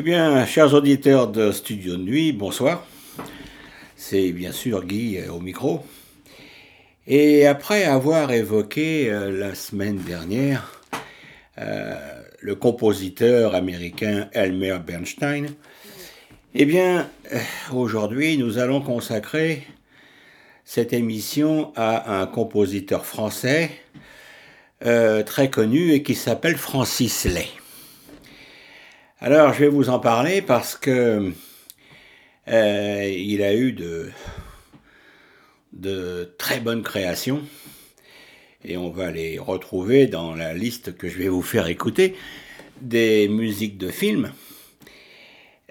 Eh bien, chers auditeurs de Studio Nuit, bonsoir. C'est bien sûr Guy euh, au micro. Et après avoir évoqué euh, la semaine dernière euh, le compositeur américain Elmer Bernstein, eh bien, aujourd'hui, nous allons consacrer cette émission à un compositeur français très connu et qui s'appelle Francis Lay. Alors, je vais vous en parler parce que euh, il a eu de, très bonnes créations et on va les retrouver dans la liste que je vais vous faire écouter des musiques de films.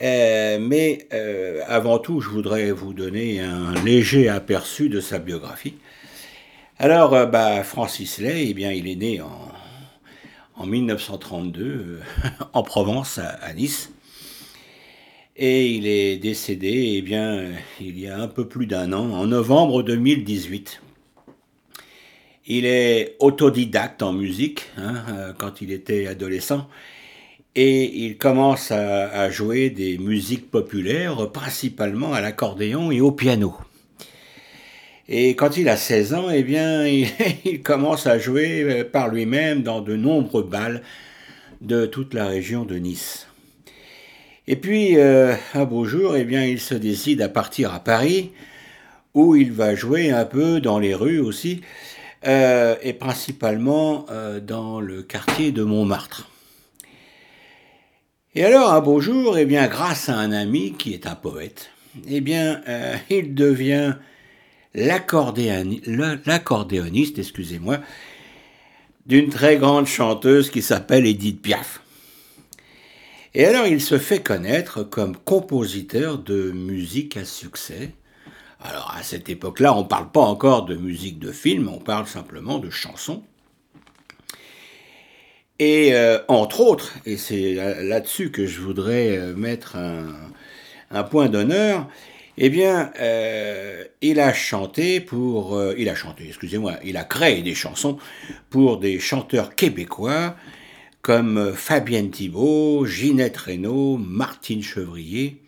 Euh, mais euh, avant tout, je voudrais vous donner un léger aperçu de sa biographie. Alors, bah, Francis Lay, eh bien, il est né en en 1932 euh, en Provence, à, Nice. Et il est décédé, eh bien, il y a un peu plus d'un an, en novembre 2018. Il est autodidacte en musique hein, euh, quand il était adolescent et il commence à, jouer des musiques populaires, principalement à l'accordéon et au piano. Et quand il a 16 ans, eh bien, il, commence à jouer euh, par lui-même dans de nombreux bals de toute la région de Nice. Et puis, euh, un beau jour, eh bien, il se décide à partir à Paris, où il va jouer un peu dans les rues aussi, euh, et principalement dans le quartier de Montmartre. Et alors, un beau jour, eh bien, grâce à un ami qui est un poète, eh bien, il devient l'accordéoniste, excusez-moi, d'une très grande chanteuse qui s'appelle Edith Piaf. Et alors il se fait connaître comme compositeur de musique à succès. Alors à cette époque-là, on ne parle pas encore de musique de film, on parle simplement de chansons. Et euh, entre autres, et c'est là-dessus que je voudrais euh, mettre un point d'honneur, eh bien, euh, il a chanté pour, euh, il a chanté, excusez-moi, il a créé des chansons pour des chanteurs québécois comme Fabienne Thibault, Ginette Reynaud, Martine Chevrier,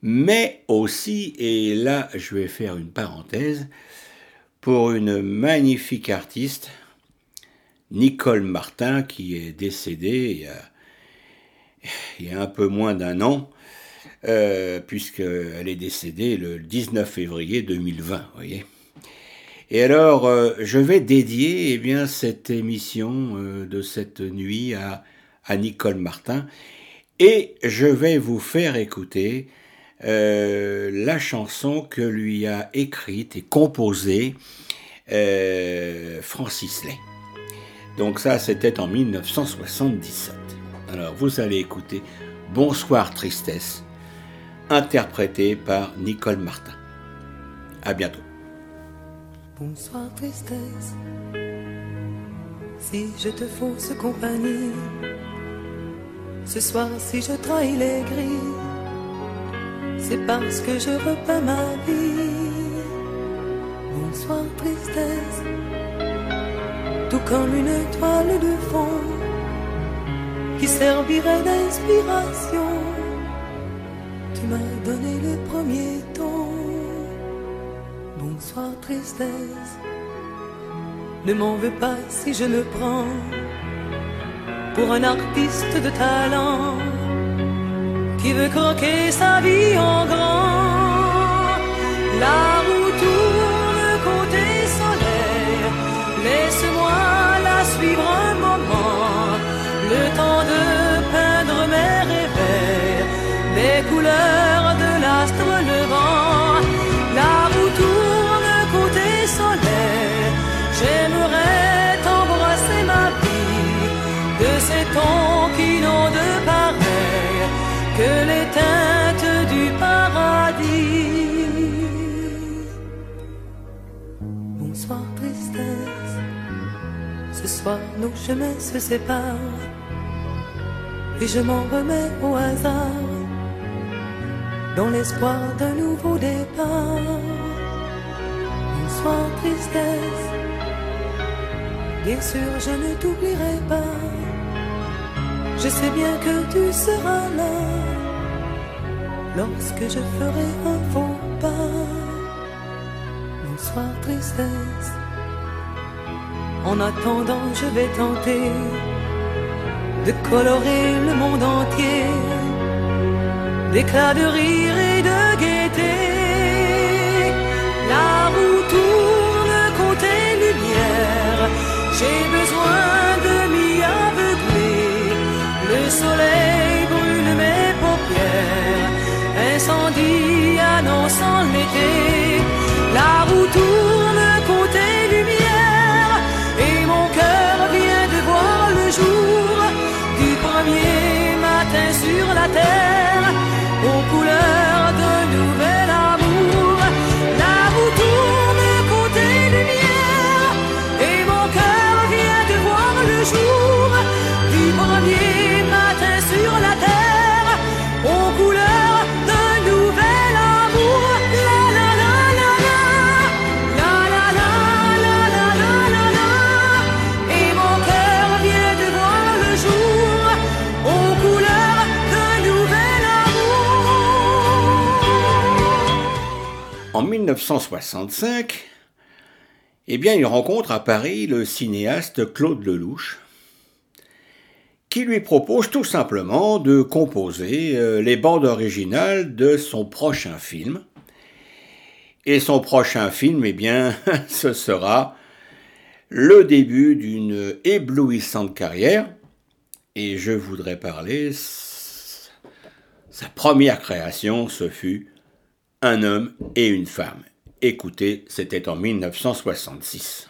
mais aussi, et là je vais faire une parenthèse, pour une magnifique artiste, Nicole Martin, qui est décédée il y a, il y a un peu moins d'un an, euh, puisqu'elle est décédée le 19 février 2020, voyez. Et alors, euh, je vais dédier eh bien, cette émission euh, de cette nuit à, à, Nicole Martin, et je vais vous faire écouter la chanson que lui a écrite et composée Francis Lay. Donc ça, c'était en 1977. Alors, vous allez écouter Bonsoir Tristesse interprété par Nicole Martin. À bientôt. Bonsoir tristesse, si je te fausse compagnie, ce soir si je trahis les grilles, c'est parce que je repeins ma vie. Bonsoir tristesse, tout comme une étoile de fond qui servirait d'inspiration Tristesse, ne m'en veux pas si je me prends pour un artiste de talent qui veut croquer sa vie en grand. Chemins se séparent et je m'en remets au hasard dans l'espoir d'un nouveau départ. Bonsoir tristesse, bien sûr je ne t'oublierai pas je sais bien que tu seras là. lorsque je ferai un faux pas. Bonsoir tristesse. En attendant, je vais tenter de colorer le monde entier. D'éclats de rire 1965, eh bien, il rencontre à Paris le cinéaste Claude Lelouch, qui lui propose tout simplement de composer euh, les bandes originales de son prochain film. Et son prochain film, eh bien, ce sera le début d'une éblouissante carrière. Et je voudrais parler, sa première création, ce fut Un homme et une femme. Écoutez, c'était en 1966.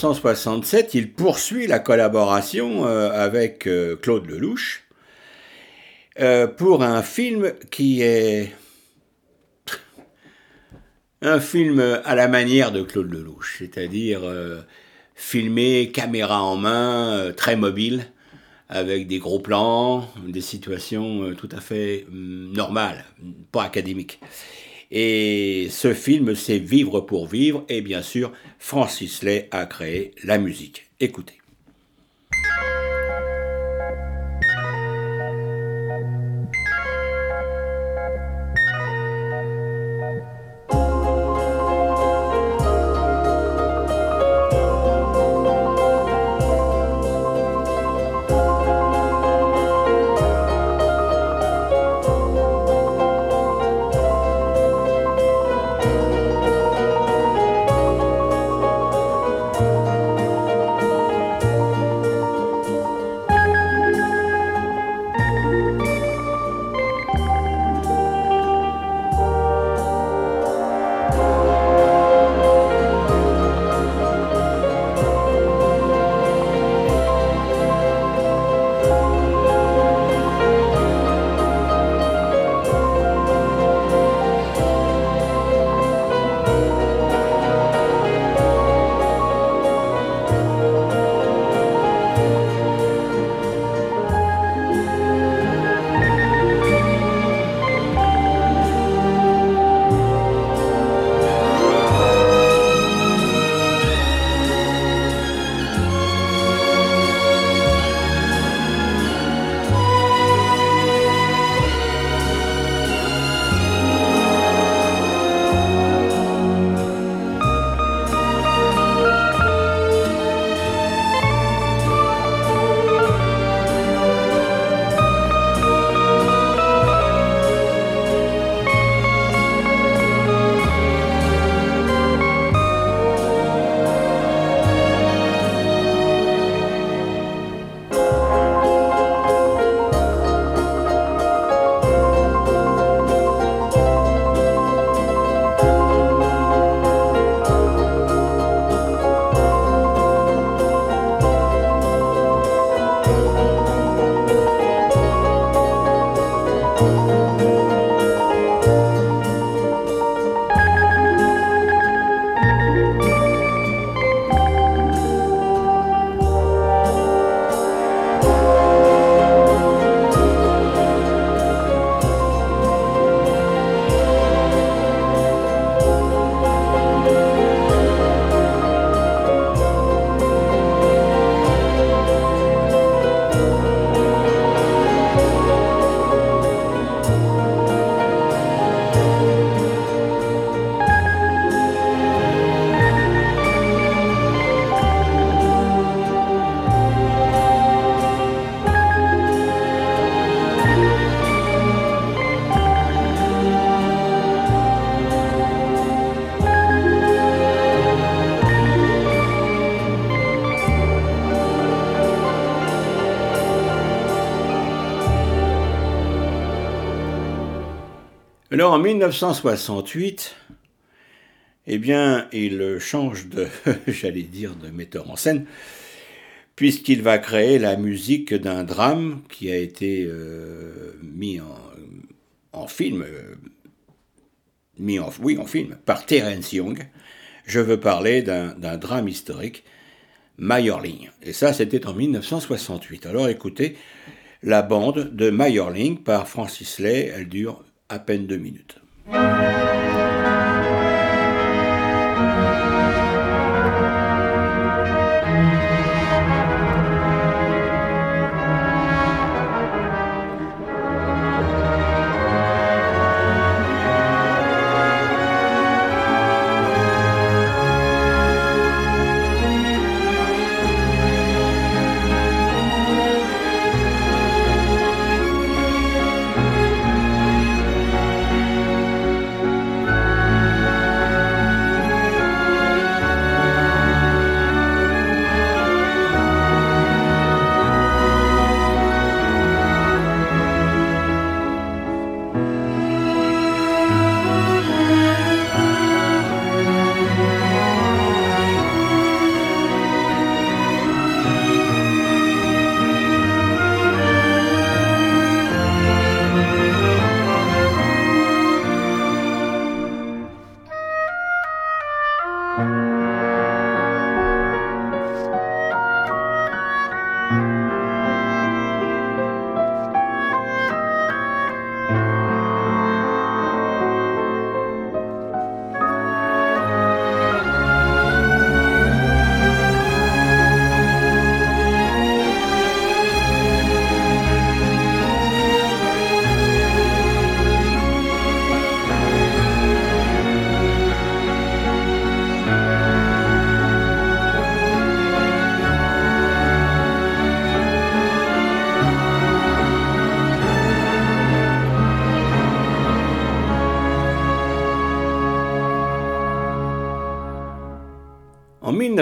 1967, il poursuit la collaboration euh, avec euh, Claude Lelouch euh, pour un film qui est un film à la manière de Claude Lelouch, c'est-à-dire filmé caméra en main, très mobile, avec des gros plans, des situations tout à fait hum, normales, pas académiques. Et ce film, c'est Vivre pour vivre. Et bien sûr, Francis Lay a créé la musique. Écoutez. Alors en 1968, eh bien, il change de, j'allais dire, de metteur en scène, puisqu'il va créer la musique d'un drame qui a été euh, mis en, film, euh, mis en, film, par Terence Young. Je veux parler d'un drame historique, Majorling. Et ça, c'était en 1968. Alors écoutez, la bande de Majorling par Francis Lay, elle dure à peine deux minutes.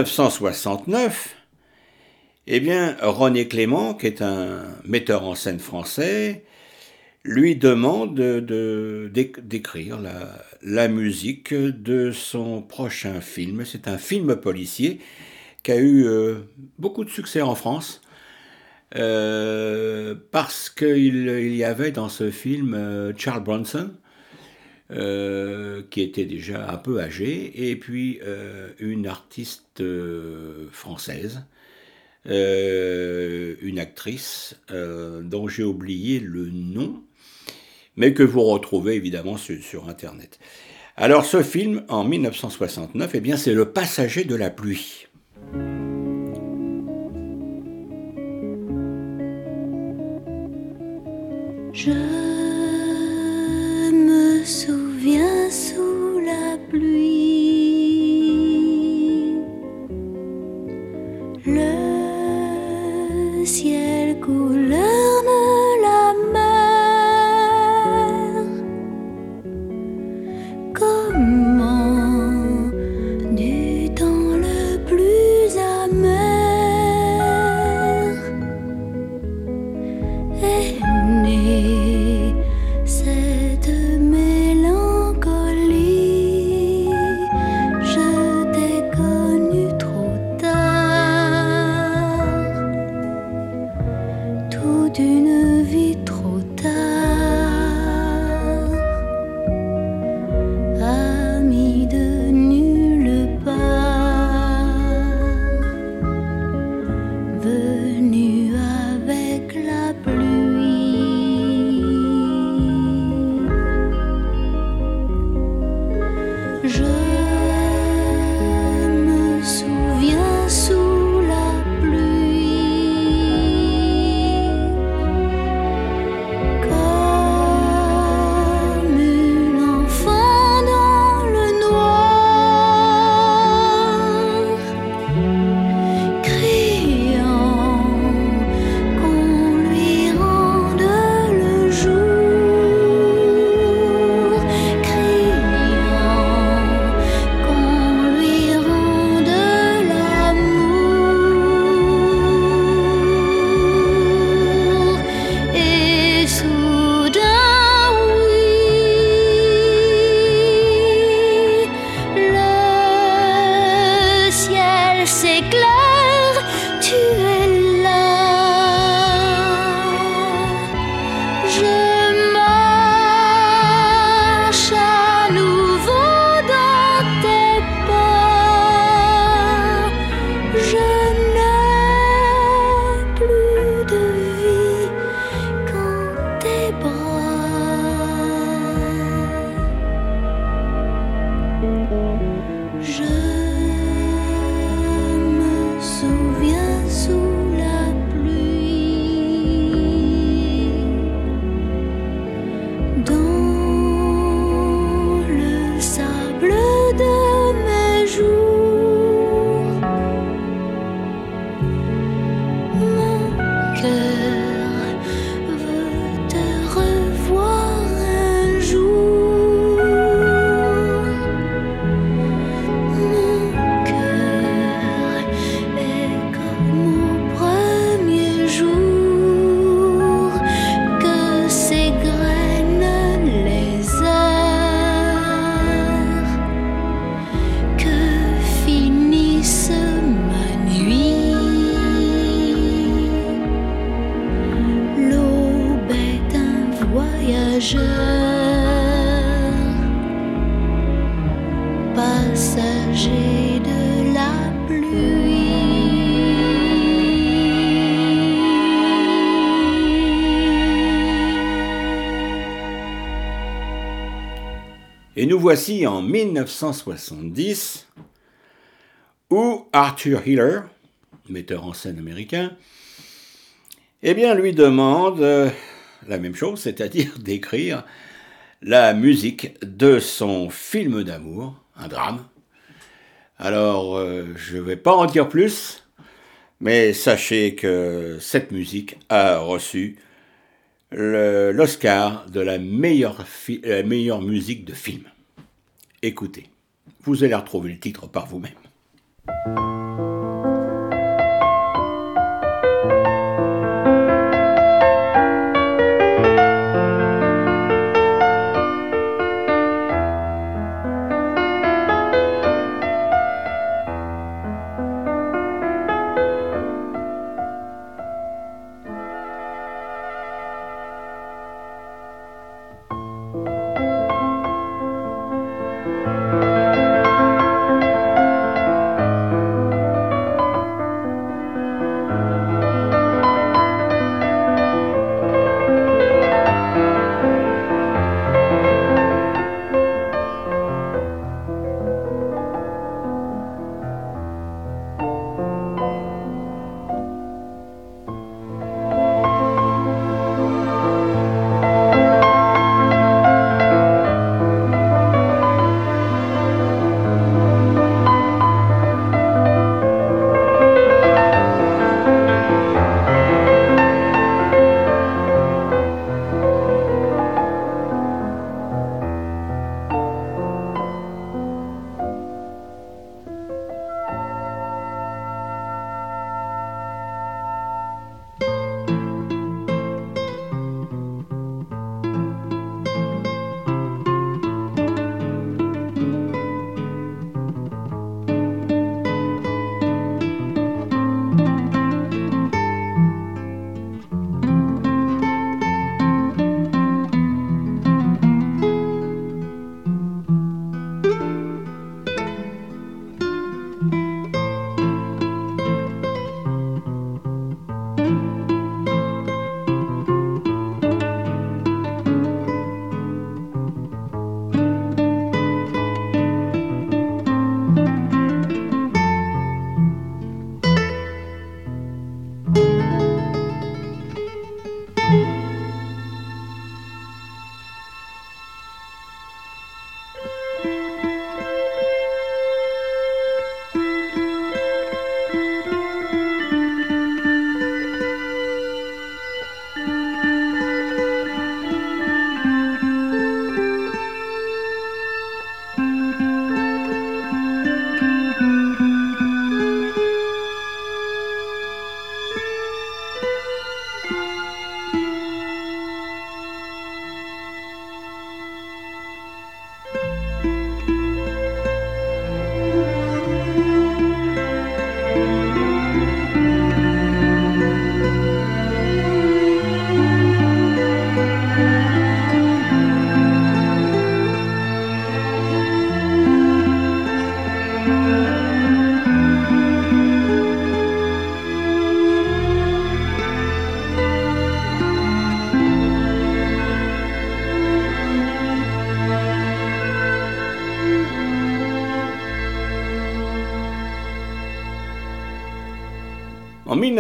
1969, eh René Clément, qui est un metteur en scène français, lui demande d'écrire la, musique de son prochain film. C'est un film policier qui a eu euh, beaucoup de succès en France. Euh, parce qu'il y avait dans ce film euh, Charles Bronson, qui était déjà un peu âgé, et puis une artiste française, une actrice dont j'ai oublié le nom, mais que vous retrouvez évidemment sur, Internet. Alors ce film, en 1969, eh bien, c'est Le Passager de la pluie. Je souviens sous la pluie, le ciel couleur En 1970, où Arthur Hiller, metteur en scène américain, eh bien, lui demande euh, la même chose, c'est-à-dire d'écrire la musique de son film d'amour, un drame. Alors, euh, je ne vais pas en dire plus, mais sachez que cette musique a reçu l'Oscar de la meilleure musique de film. Écoutez, vous allez retrouver le titre par vous-même.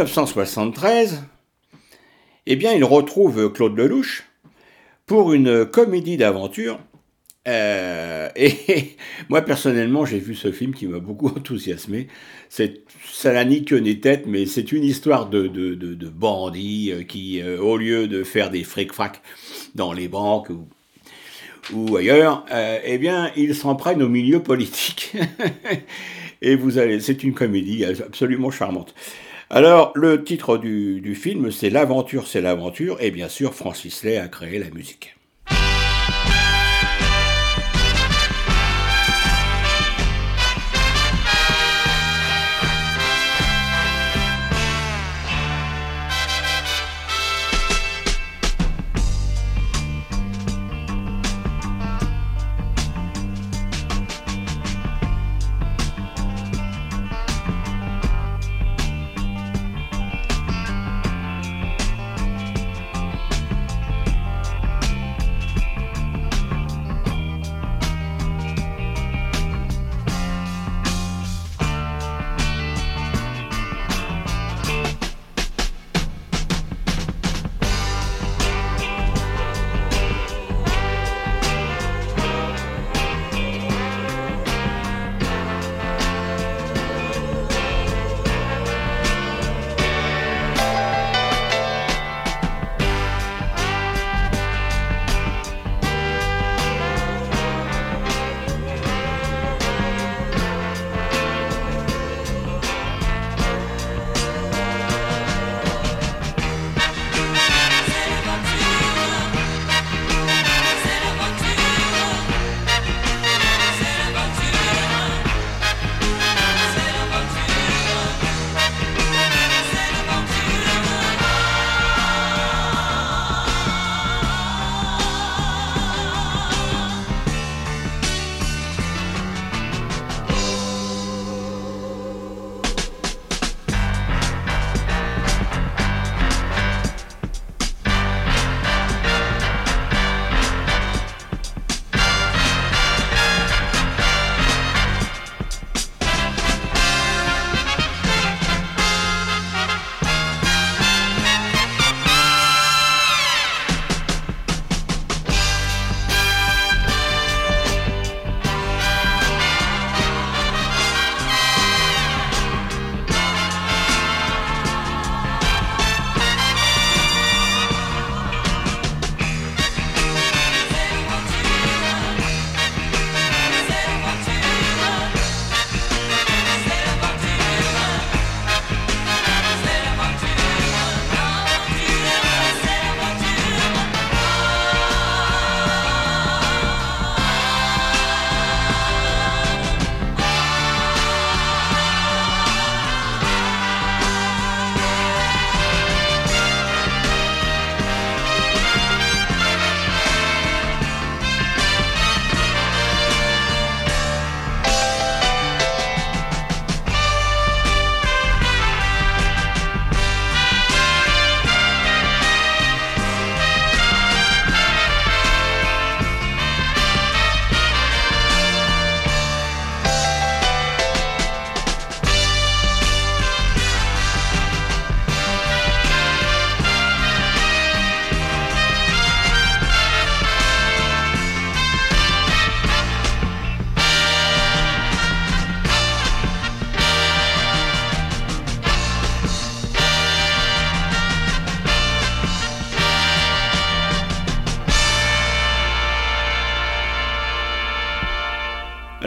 1973, eh bien, il retrouve Claude Lelouch pour une comédie d'aventure. Euh, et moi, personnellement, j'ai vu ce film qui m'a beaucoup enthousiasmé. Ça n'a ni queue ni tête, mais c'est une histoire de, bandits euh, qui, euh, au lieu de faire des fric-frac dans les banques ou, ou ailleurs, eh bien, ils s'en prennent au milieu politique. et vous allez, c'est une comédie absolument charmante. Alors, le titre du, film, c'est L'aventure, c'est l'aventure, et bien sûr, Francis Lay a créé la musique.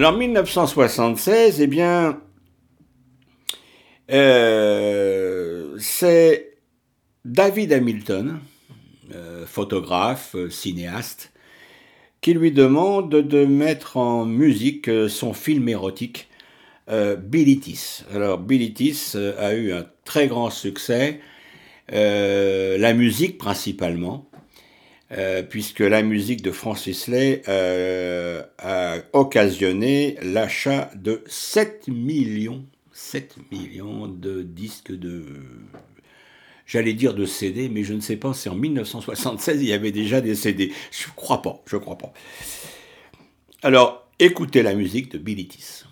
Alors 1976, eh bien, euh, c'est David Hamilton, euh, photographe, euh, cinéaste, qui lui demande de mettre en musique son film érotique Bilitis. Alors Bilitis a eu un très grand succès, la musique principalement. Euh, puisque la musique de Francis Lay euh, a occasionné l'achat de 7 millions, 7 millions de disques de... J'allais dire de CD, mais je ne sais pas si en 1976 il y avait déjà des CD. Je crois pas, je crois pas. Alors, écoutez la musique de Bilitis. Alors,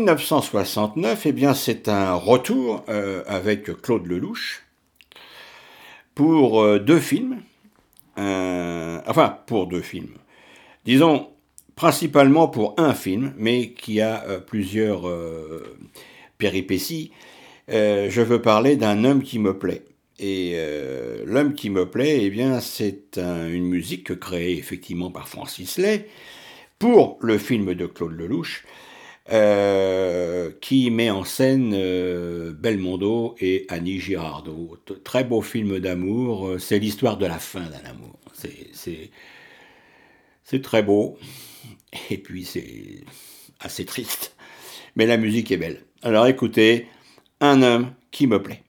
1969, eh bien, c'est un retour euh, avec Claude Lelouch pour euh, deux films. enfin, pour deux films. Disons, principalement pour un film, mais qui a euh, plusieurs péripéties. je veux parler d'un homme qui me plaît. Et l'homme qui me plaît, eh bien, c'est une musique créée effectivement par Francis Lay pour le film de Claude Lelouch. Euh, qui met en scène euh, Belmondo et Annie Girardot. Très beau film d'amour, euh, c'est l'histoire de la fin d'un amour. C'est très beau, et puis c'est assez triste, mais la musique est belle. Alors écoutez, un homme qui me plaît.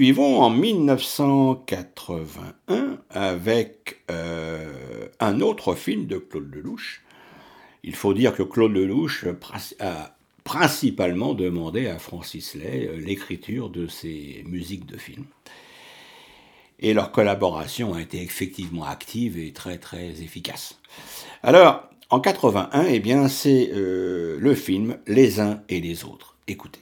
Poursuivons en 1981 avec euh, un autre film de Claude Lelouch. Il faut dire que Claude Lelouch a principalement demandé à Francis Lay euh, l'écriture de ses musiques de films. Et leur collaboration a été effectivement active et très très efficace. Alors, en 81, eh bien, c'est euh, le film Les uns et les autres. Écoutez.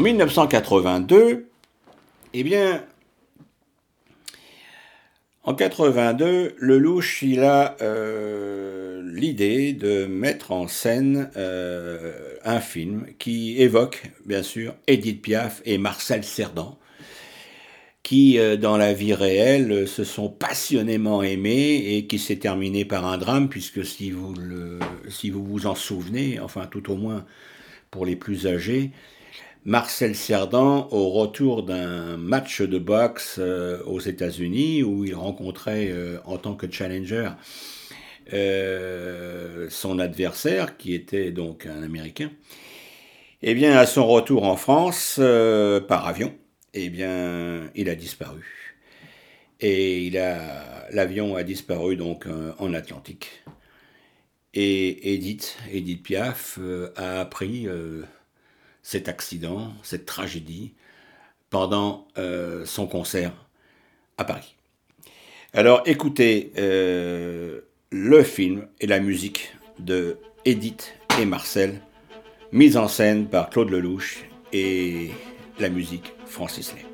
En 1982, eh bien, en 82, Lelouch, a euh, l'idée de mettre en scène euh, un film qui évoque, bien sûr, Edith Piaf et Marcel Cerdan, qui, euh, dans la vie réelle, se sont passionnément aimés et qui s'est terminé par un drame, puisque si si vous vous en souvenez, enfin tout au moins pour les plus âgés, Marcel Cerdan au retour d'un match de boxe euh, aux États-Unis où il rencontrait euh, en tant que challenger euh, son adversaire qui était donc un Américain. Eh bien, à son retour en France par avion, eh bien, il a disparu. Et l'avion a disparu donc en Atlantique. Et Edith Piaf, a appris cet accident, cette tragédie, pendant euh, son concert à Paris. Alors écoutez euh, le film et la musique de Edith et Marcel mise en scène par Claude Lelouch et la musique Francis Lay.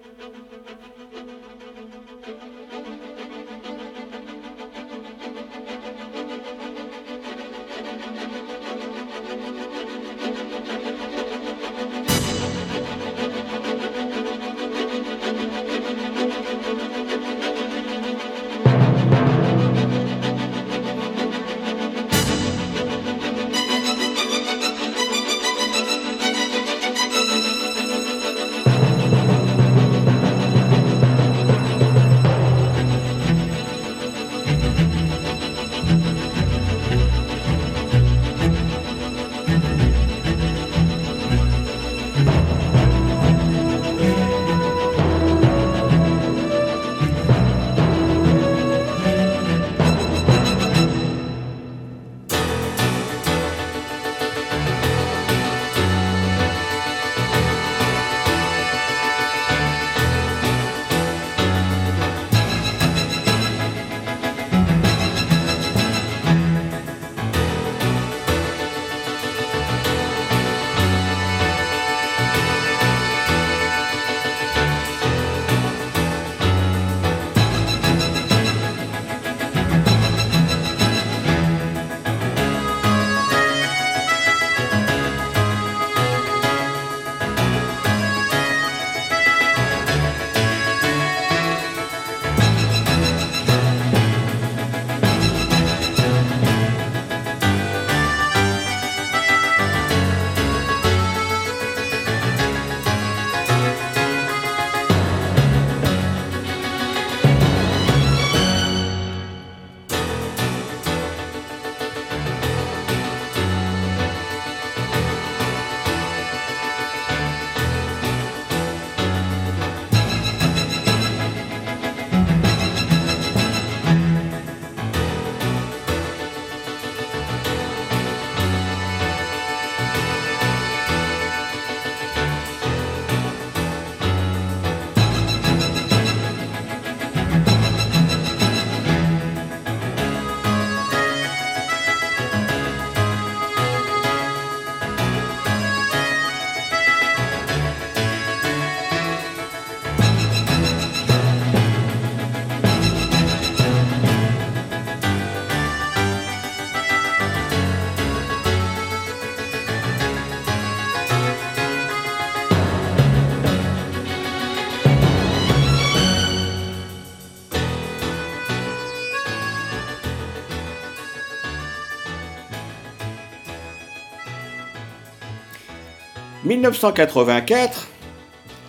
1984,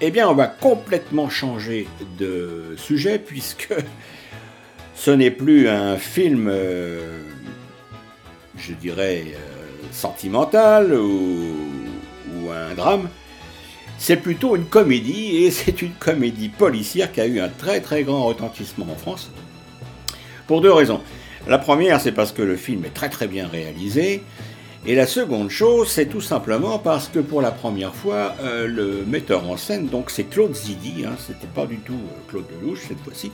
eh bien, on va complètement changer de sujet puisque ce n'est plus un film, euh, je dirais, euh, sentimental ou, ou, un drame. C'est plutôt une comédie et c'est une comédie policière qui a eu un très très grand retentissement en France. Pour deux raisons. La première, c'est parce que le film est très très bien réalisé. Et la seconde chose, c'est tout simplement parce que pour la première fois, euh, le metteur en scène, donc c'est Claude Zidi, hein, c'était pas du tout euh, Claude Delouche cette fois-ci.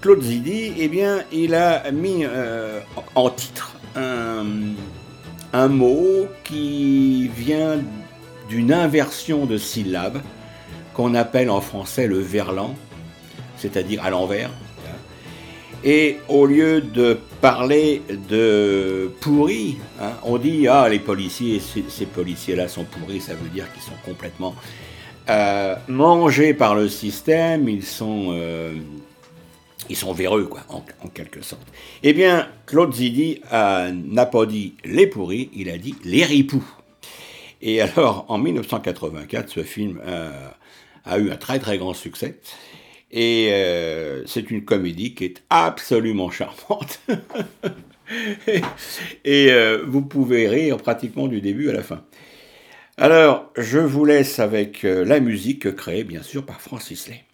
Claude Zidi, eh bien, il a mis euh, en titre un, un, mot qui vient d'une inversion de syllabes qu'on appelle en français le verlan, c'est-à-dire à l'envers. Et au lieu de parler de pourri, hein, on dit ah les policiers, ces, policiers-là sont pourris, ça veut dire qu'ils sont complètement euh, mangés par le système, ils sont euh, ils sont véreux quoi, en, quelque sorte. Eh bien, Claude Zidi n'a pas dit les pourris, il a dit les ripoux. Et alors, en 1984, ce film a eu un très très grand succès. Et euh, c'est une comédie qui est absolument charmante. et, euh, vous pouvez rire pratiquement du début à la fin. Alors, je vous laisse avec euh, la musique créée bien sûr par Francis Lay.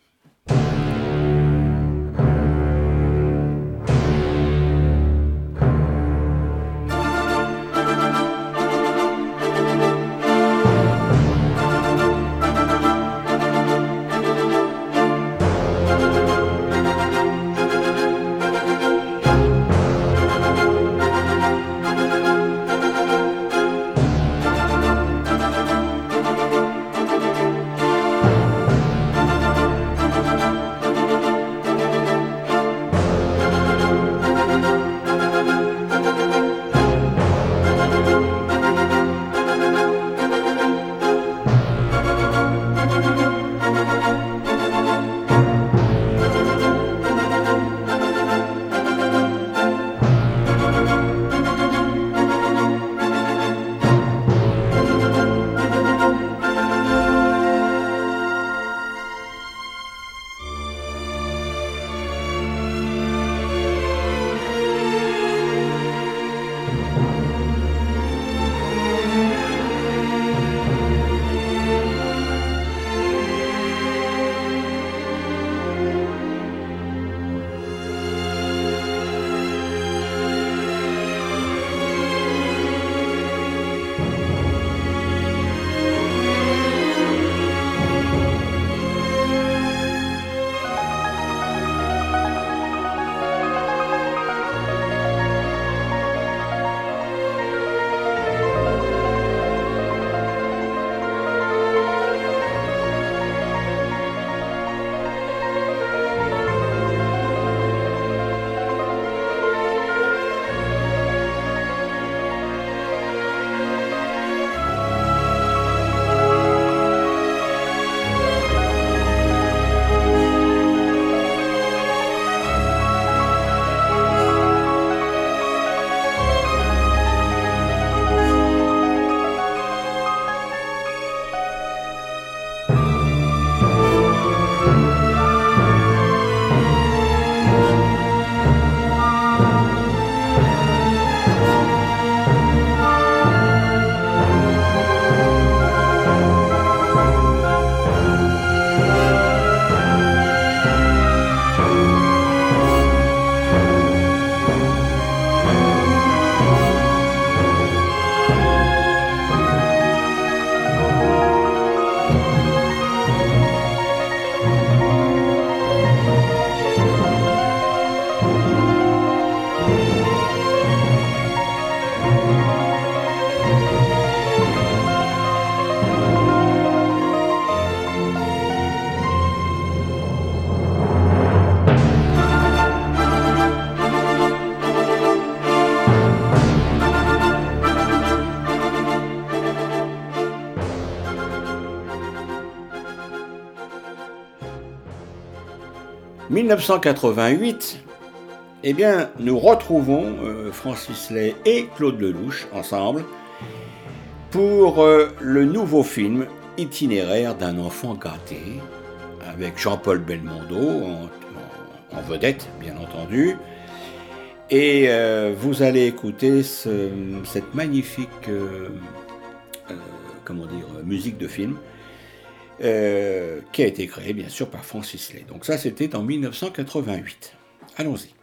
1988, eh bien, nous retrouvons euh, Francis Lay et Claude Lelouch ensemble pour euh, le nouveau film Itinéraire d'un enfant gâté, avec Jean-Paul Belmondo en, vedette, bien entendu. Et euh, vous allez écouter cette magnifique comment dire, musique de film qui a été créée bien sûr par Francis Lay. Donc ça c'était en 1988. Allons-y.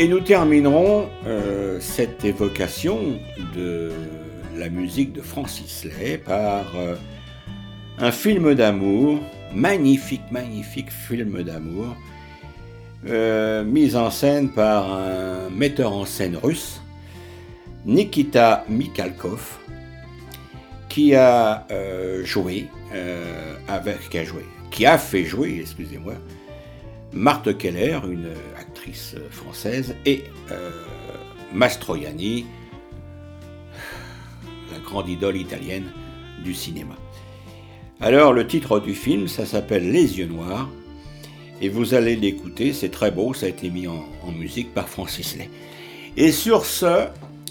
Et nous terminerons euh, cette évocation de la musique de Francis Lay par euh, un film d'amour, magnifique, magnifique film d'amour, euh, mis en scène par un metteur en scène russe, Nikita Mikhalkov, qui a joué avec, qui a joué, qui a fait jouer, excusez-moi, Marthe Keller, une actrice française, et euh, Mastroianni, la grande idole italienne du cinéma. Alors le titre du film, ça s'appelle Les yeux noirs, et vous allez l'écouter, c'est très beau, ça a été mis en, musique par Francis Lay. Et sur ce,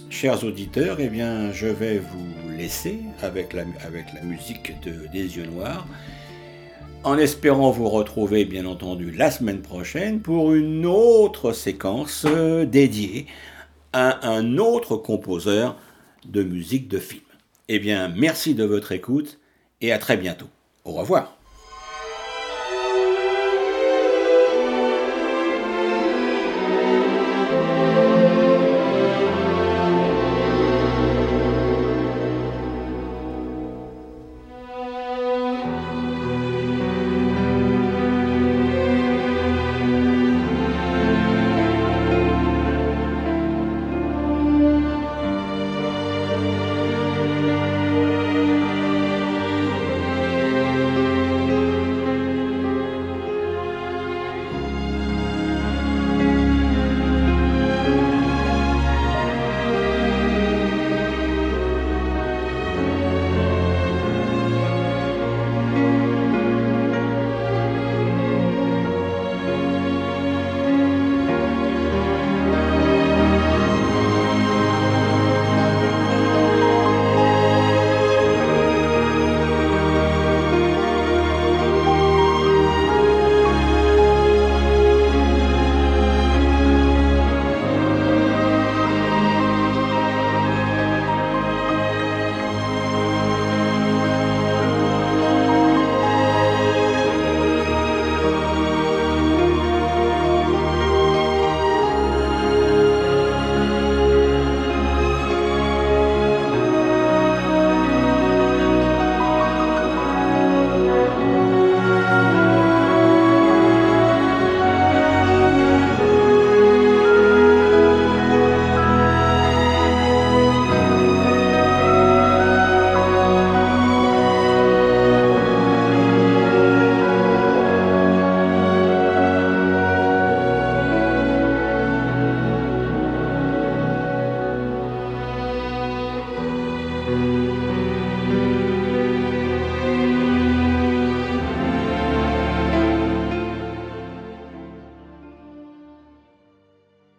chers auditeurs, eh bien, je vais vous laisser avec la, musique de, des yeux noirs en espérant vous retrouver bien entendu la semaine prochaine pour une autre séquence euh, dédiée à un autre composeur de musique de film. Eh bien, merci de votre écoute et à très bientôt. Au revoir.